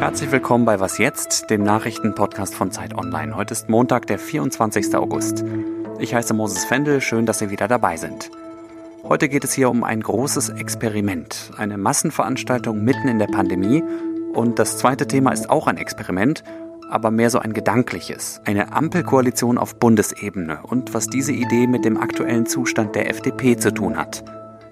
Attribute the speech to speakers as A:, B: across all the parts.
A: Herzlich willkommen bei Was jetzt, dem Nachrichtenpodcast von Zeit Online. Heute ist Montag, der 24. August. Ich heiße Moses Fendel, schön, dass Sie wieder dabei sind. Heute geht es hier um ein großes Experiment, eine Massenveranstaltung mitten in der Pandemie. Und das zweite Thema ist auch ein Experiment, aber mehr so ein gedankliches, eine Ampelkoalition auf Bundesebene und was diese Idee mit dem aktuellen Zustand der FDP zu tun hat.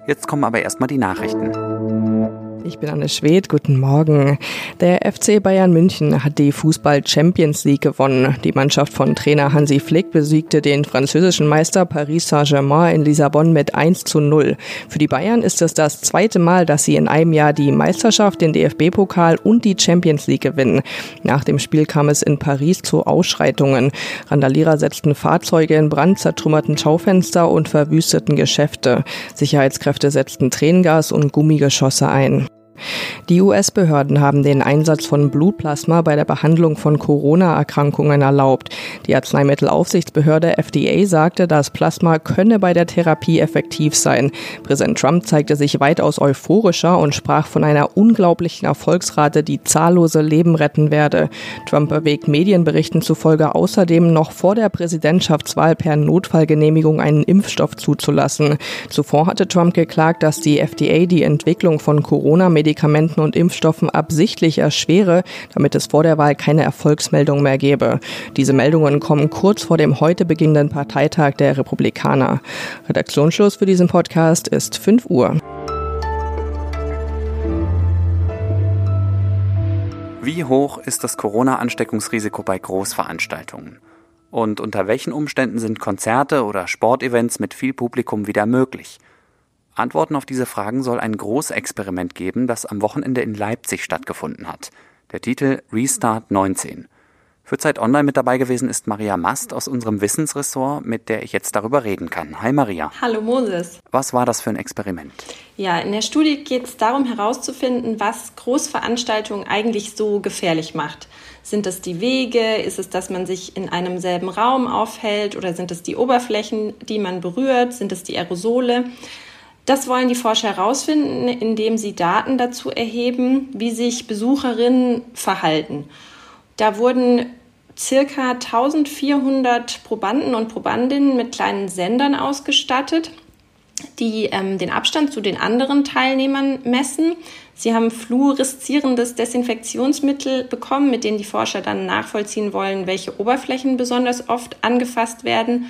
A: Jetzt kommen aber erstmal die Nachrichten.
B: Ich bin Anne Schwedt, guten Morgen. Der FC Bayern München hat die Fußball Champions League gewonnen. Die Mannschaft von Trainer Hansi Flick besiegte den französischen Meister Paris Saint-Germain in Lissabon mit 1 zu 0. Für die Bayern ist es das zweite Mal, dass sie in einem Jahr die Meisterschaft, den DFB-Pokal und die Champions League gewinnen. Nach dem Spiel kam es in Paris zu Ausschreitungen. Randalierer setzten Fahrzeuge in Brand, zertrümmerten Schaufenster und verwüsteten Geschäfte. Sicherheitskräfte setzten Tränengas und Gummigeschosse ein. Die US-Behörden haben den Einsatz von Blutplasma bei der Behandlung von Corona-Erkrankungen erlaubt. Die Arzneimittelaufsichtsbehörde FDA sagte, das Plasma könne bei der Therapie effektiv sein. Präsident Trump zeigte sich weitaus euphorischer und sprach von einer unglaublichen Erfolgsrate, die zahllose Leben retten werde. Trump erwägt Medienberichten zufolge außerdem noch vor der Präsidentschaftswahl per Notfallgenehmigung einen Impfstoff zuzulassen. Zuvor hatte Trump geklagt, dass die FDA die Entwicklung von Corona-Medikamenten Medikamenten und Impfstoffen absichtlich erschwere, damit es vor der Wahl keine Erfolgsmeldung mehr gebe. Diese Meldungen kommen kurz vor dem heute beginnenden Parteitag der Republikaner. Redaktionsschluss für diesen Podcast ist 5 Uhr.
A: Wie hoch ist das Corona-Ansteckungsrisiko bei Großveranstaltungen? Und unter welchen Umständen sind Konzerte oder Sportevents mit viel Publikum wieder möglich? Antworten auf diese Fragen soll ein Großexperiment geben, das am Wochenende in Leipzig stattgefunden hat. Der Titel Restart 19. Für Zeit Online mit dabei gewesen ist Maria Mast aus unserem Wissensressort, mit der ich jetzt darüber reden kann. Hi Maria.
C: Hallo Moses.
A: Was war das für ein Experiment?
C: Ja, in der Studie geht es darum herauszufinden, was Großveranstaltungen eigentlich so gefährlich macht. Sind es die Wege? Ist es, dass man sich in einem selben Raum aufhält? Oder sind es die Oberflächen, die man berührt? Sind es die Aerosole? Das wollen die Forscher herausfinden, indem sie Daten dazu erheben, wie sich Besucherinnen verhalten. Da wurden circa 1400 Probanden und Probandinnen mit kleinen Sendern ausgestattet, die ähm, den Abstand zu den anderen Teilnehmern messen. Sie haben fluoreszierendes Desinfektionsmittel bekommen, mit denen die Forscher dann nachvollziehen wollen, welche Oberflächen besonders oft angefasst werden.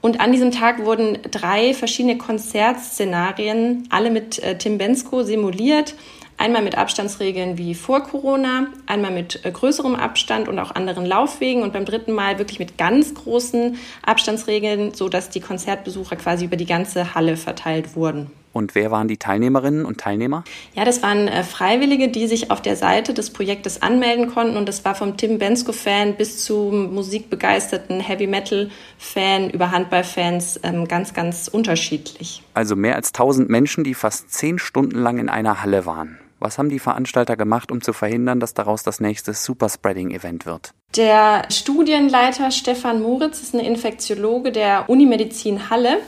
C: Und an diesem Tag wurden drei verschiedene Konzertszenarien, alle mit äh, Tim Bensko simuliert. Einmal mit Abstandsregeln wie vor Corona, einmal mit äh, größerem Abstand und auch anderen Laufwegen und beim dritten Mal wirklich mit ganz großen Abstandsregeln, sodass die Konzertbesucher quasi über die ganze Halle verteilt wurden.
A: Und wer waren die Teilnehmerinnen und Teilnehmer?
C: Ja, das waren äh, Freiwillige, die sich auf der Seite des Projektes anmelden konnten. Und das war vom Tim Bensko-Fan bis zum musikbegeisterten Heavy-Metal-Fan über Handball-Fans ähm, ganz, ganz unterschiedlich.
A: Also mehr als 1000 Menschen, die fast zehn Stunden lang in einer Halle waren. Was haben die Veranstalter gemacht, um zu verhindern, dass daraus das nächste Superspreading-Event wird?
C: Der Studienleiter Stefan Moritz ist ein Infektiologe der Unimedizin Halle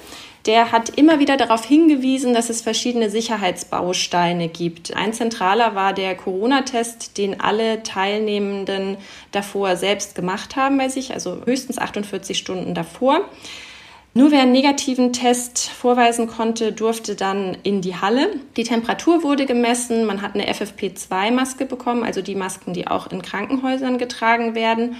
C: der hat immer wieder darauf hingewiesen, dass es verschiedene Sicherheitsbausteine gibt. Ein zentraler war der Corona-Test, den alle Teilnehmenden davor selbst gemacht haben bei sich, also höchstens 48 Stunden davor. Nur wer einen negativen Test vorweisen konnte, durfte dann in die Halle. Die Temperatur wurde gemessen, man hat eine FFP2-Maske bekommen, also die Masken, die auch in Krankenhäusern getragen werden.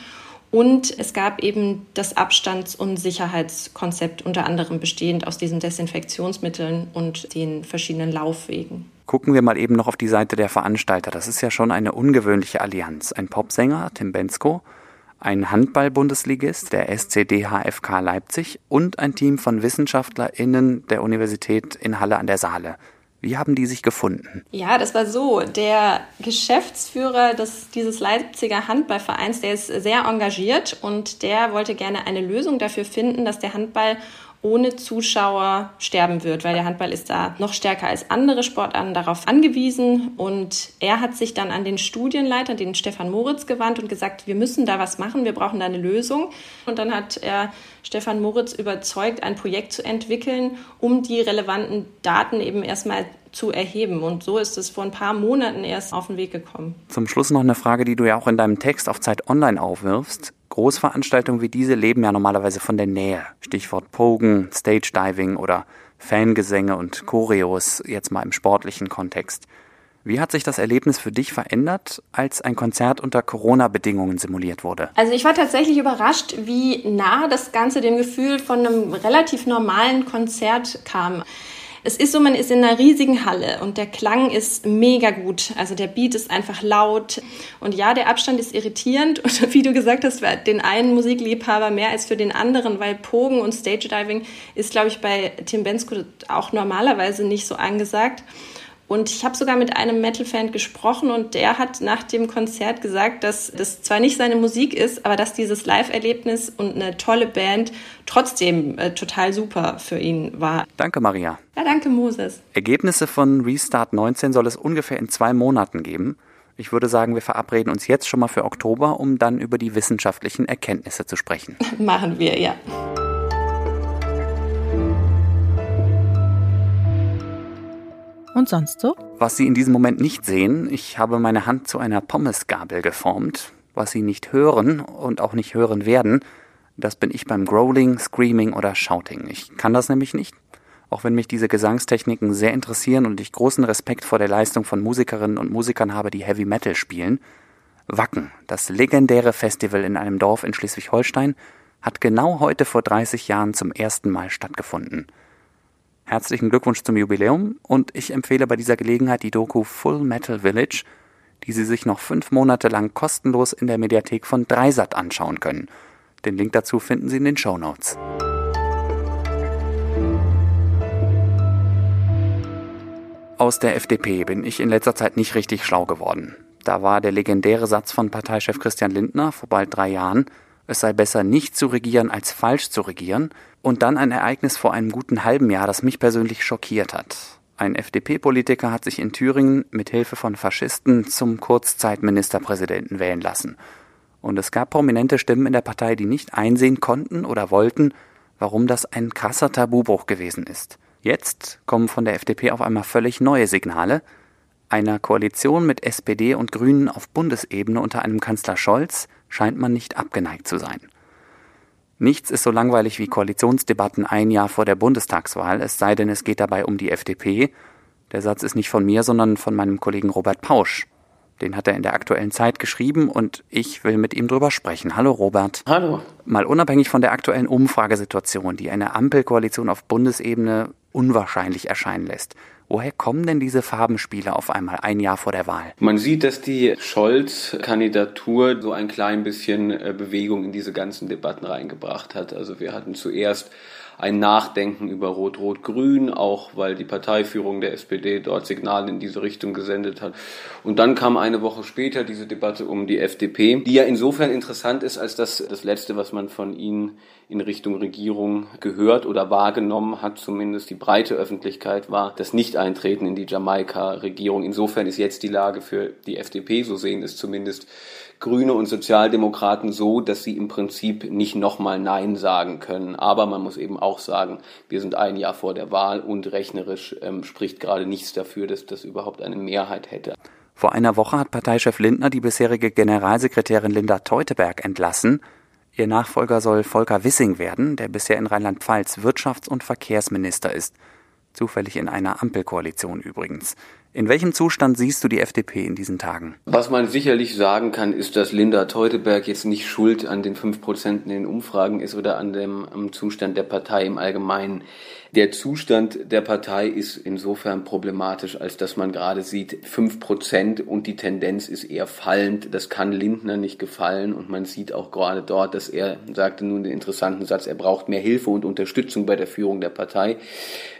C: Und es gab eben das Abstands- und Sicherheitskonzept, unter anderem bestehend aus diesen Desinfektionsmitteln und den verschiedenen Laufwegen.
A: Gucken wir mal eben noch auf die Seite der Veranstalter. Das ist ja schon eine ungewöhnliche Allianz. Ein Popsänger, Tim Bensko, ein Handball-Bundesligist, der SCD HFK Leipzig und ein Team von WissenschaftlerInnen der Universität in Halle an der Saale. Wie haben die sich gefunden?
C: Ja, das war so. Der Geschäftsführer des, dieses Leipziger Handballvereins, der ist sehr engagiert und der wollte gerne eine Lösung dafür finden, dass der Handball ohne Zuschauer sterben wird, weil der Handball ist da noch stärker als andere Sportarten darauf angewiesen. Und er hat sich dann an den Studienleiter, den Stefan Moritz, gewandt und gesagt, wir müssen da was machen, wir brauchen da eine Lösung. Und dann hat er Stefan Moritz überzeugt, ein Projekt zu entwickeln, um die relevanten Daten eben erstmal zu erheben. Und so ist es vor ein paar Monaten erst auf den Weg gekommen.
A: Zum Schluss noch eine Frage, die du ja auch in deinem Text auf Zeit Online aufwirfst. Großveranstaltungen wie diese leben ja normalerweise von der Nähe. Stichwort Pogen, Stage Diving oder Fangesänge und Choreos, jetzt mal im sportlichen Kontext. Wie hat sich das Erlebnis für dich verändert, als ein Konzert unter Corona-Bedingungen simuliert wurde?
C: Also ich war tatsächlich überrascht, wie nah das Ganze dem Gefühl von einem relativ normalen Konzert kam. Es ist so, man ist in einer riesigen Halle und der Klang ist mega gut. Also der Beat ist einfach laut. Und ja, der Abstand ist irritierend. Und wie du gesagt hast, für den einen Musikliebhaber mehr als für den anderen, weil Pogen und Stage Diving ist, glaube ich, bei Tim Bensko auch normalerweise nicht so angesagt. Und ich habe sogar mit einem Metal-Fan gesprochen und der hat nach dem Konzert gesagt, dass das zwar nicht seine Musik ist, aber dass dieses Live-Erlebnis und eine tolle Band trotzdem äh, total super für ihn war.
A: Danke, Maria.
C: Ja, danke, Moses.
A: Ergebnisse von Restart 19 soll es ungefähr in zwei Monaten geben. Ich würde sagen, wir verabreden uns jetzt schon mal für Oktober, um dann über die wissenschaftlichen Erkenntnisse zu sprechen.
C: Machen wir, ja.
B: Und sonst so?
A: Was Sie in diesem Moment nicht sehen, ich habe meine Hand zu einer Pommesgabel geformt. Was Sie nicht hören und auch nicht hören werden, das bin ich beim Growling, Screaming oder Shouting. Ich kann das nämlich nicht. Auch wenn mich diese Gesangstechniken sehr interessieren und ich großen Respekt vor der Leistung von Musikerinnen und Musikern habe, die Heavy Metal spielen. Wacken, das legendäre Festival in einem Dorf in Schleswig-Holstein, hat genau heute vor 30 Jahren zum ersten Mal stattgefunden. Herzlichen Glückwunsch zum Jubiläum und ich empfehle bei dieser Gelegenheit die Doku Full Metal Village, die Sie sich noch fünf Monate lang kostenlos in der Mediathek von Dreisat anschauen können. Den Link dazu finden Sie in den Show Notes. Aus der FDP bin ich in letzter Zeit nicht richtig schlau geworden. Da war der legendäre Satz von Parteichef Christian Lindner vor bald drei Jahren, es sei besser nicht zu regieren als falsch zu regieren, und dann ein Ereignis vor einem guten halben Jahr, das mich persönlich schockiert hat. Ein FDP-Politiker hat sich in Thüringen mit Hilfe von Faschisten zum Kurzzeitministerpräsidenten wählen lassen. Und es gab prominente Stimmen in der Partei, die nicht einsehen konnten oder wollten, warum das ein krasser Tabubruch gewesen ist. Jetzt kommen von der FDP auf einmal völlig neue Signale. Einer Koalition mit SPD und Grünen auf Bundesebene unter einem Kanzler Scholz scheint man nicht abgeneigt zu sein. Nichts ist so langweilig wie Koalitionsdebatten ein Jahr vor der Bundestagswahl, es sei denn, es geht dabei um die FDP. Der Satz ist nicht von mir, sondern von meinem Kollegen Robert Pausch. Den hat er in der aktuellen Zeit geschrieben und ich will mit ihm drüber sprechen. Hallo Robert.
D: Hallo.
A: Mal unabhängig von der aktuellen Umfragesituation, die eine Ampelkoalition auf Bundesebene unwahrscheinlich erscheinen lässt. Woher kommen denn diese Farbenspiele auf einmal ein Jahr vor der Wahl?
D: Man sieht, dass die Scholz-Kandidatur so ein klein bisschen äh, Bewegung in diese ganzen Debatten reingebracht hat. Also wir hatten zuerst ein Nachdenken über Rot-Rot-Grün, auch weil die Parteiführung der SPD dort Signale in diese Richtung gesendet hat. Und dann kam eine Woche später diese Debatte um die FDP, die ja insofern interessant ist, als das das Letzte, was man von ihnen in Richtung Regierung gehört oder wahrgenommen hat, zumindest die breite Öffentlichkeit war, das Nicht-Eintreten in die Jamaika-Regierung. Insofern ist jetzt die Lage für die FDP, so sehen es zumindest Grüne und Sozialdemokraten so, dass sie im Prinzip nicht nochmal Nein sagen können. Aber man muss eben auch sagen, wir sind ein Jahr vor der Wahl und rechnerisch ähm, spricht gerade nichts dafür, dass das überhaupt eine Mehrheit hätte.
A: Vor einer Woche hat Parteichef Lindner die bisherige Generalsekretärin Linda Teuteberg entlassen. Ihr Nachfolger soll Volker Wissing werden, der bisher in Rheinland-Pfalz Wirtschafts- und Verkehrsminister ist. Zufällig in einer Ampelkoalition übrigens. In welchem Zustand siehst du die FDP in diesen Tagen?
D: Was man sicherlich sagen kann, ist, dass Linda Teuteberg jetzt nicht schuld an den fünf Prozent in den Umfragen ist oder an dem Zustand der Partei im Allgemeinen. Der Zustand der Partei ist insofern problematisch, als dass man gerade sieht, fünf Prozent und die Tendenz ist eher fallend. Das kann Lindner nicht gefallen und man sieht auch gerade dort, dass er sagte nun den interessanten Satz, er braucht mehr Hilfe und Unterstützung bei der Führung der Partei.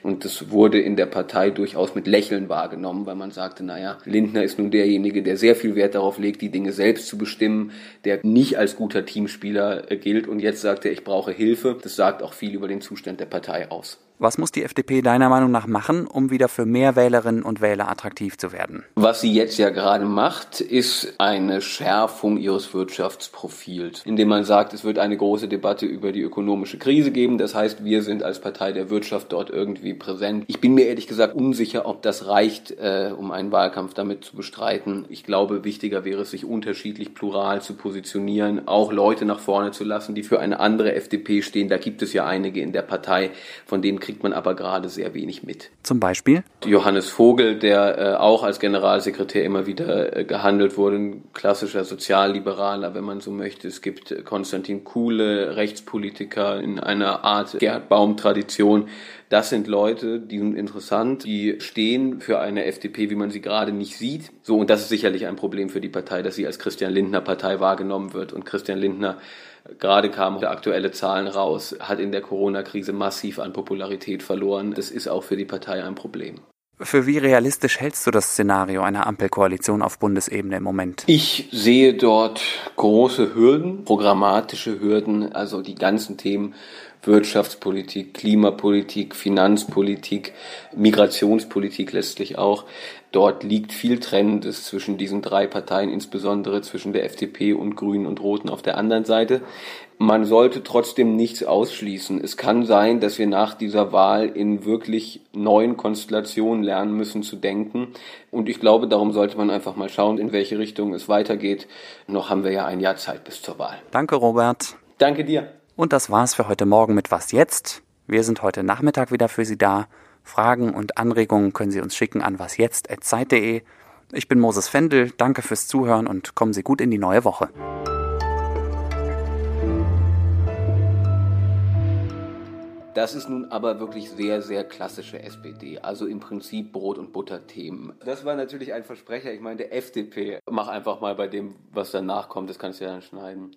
D: Und das wurde in der Partei durchaus mit Lächeln wahrgenommen genommen, weil man sagte, naja, Lindner ist nun derjenige, der sehr viel Wert darauf legt, die Dinge selbst zu bestimmen, der nicht als guter Teamspieler gilt und jetzt sagt er, ich brauche Hilfe. Das sagt auch viel über den Zustand der Partei aus.
A: Was muss die FDP deiner Meinung nach machen, um wieder für mehr Wählerinnen und Wähler attraktiv zu werden?
D: Was sie jetzt ja gerade macht, ist eine Schärfung ihres Wirtschaftsprofils, indem man sagt, es wird eine große Debatte über die ökonomische Krise geben. Das heißt, wir sind als Partei der Wirtschaft dort irgendwie präsent. Ich bin mir ehrlich gesagt unsicher, ob das reicht, äh, um einen Wahlkampf damit zu bestreiten. Ich glaube, wichtiger wäre es, sich unterschiedlich plural zu positionieren, auch Leute nach vorne zu lassen, die für eine andere FDP stehen. Da gibt es ja einige in der Partei, von denen kriegt man aber gerade sehr wenig mit.
A: Zum Beispiel?
D: Johannes Vogel, der äh, auch als Generalsekretär immer wieder äh, gehandelt wurde, ein klassischer Sozialliberaler, wenn man so möchte. Es gibt äh, Konstantin Kuhle, Rechtspolitiker in einer Art Gerd Baum-Tradition. Das sind Leute, die sind interessant, die stehen für eine FDP, wie man sie gerade nicht sieht. So, und das ist sicherlich ein Problem für die Partei, dass sie als Christian Lindner Partei wahrgenommen wird. Und Christian Lindner Gerade kamen aktuelle Zahlen raus, hat in der Corona-Krise massiv an Popularität verloren. Das ist auch für die Partei ein Problem.
A: Für wie realistisch hältst du das Szenario einer Ampelkoalition auf Bundesebene im Moment?
D: Ich sehe dort große Hürden, programmatische Hürden, also die ganzen Themen Wirtschaftspolitik, Klimapolitik, Finanzpolitik, Migrationspolitik letztlich auch. Dort liegt viel Trennendes zwischen diesen drei Parteien, insbesondere zwischen der FDP und Grünen und Roten auf der anderen Seite. Man sollte trotzdem nichts ausschließen. Es kann sein, dass wir nach dieser Wahl in wirklich neuen Konstellationen lernen müssen zu denken. Und ich glaube, darum sollte man einfach mal schauen, in welche Richtung es weitergeht. Noch haben wir ja ein Jahr Zeit bis zur Wahl.
A: Danke, Robert.
D: Danke dir.
A: Und das war's für heute Morgen mit Was jetzt? Wir sind heute Nachmittag wieder für Sie da. Fragen und Anregungen können Sie uns schicken an wasjetzt.zeit.de. Ich bin Moses Fendel, danke fürs Zuhören und kommen Sie gut in die neue Woche.
D: Das ist nun aber wirklich sehr, sehr klassische SPD. Also im Prinzip Brot- und Butter-Themen. Das war natürlich ein Versprecher. Ich meine, der FDP, mach einfach mal bei dem, was danach kommt, das kannst du ja dann schneiden.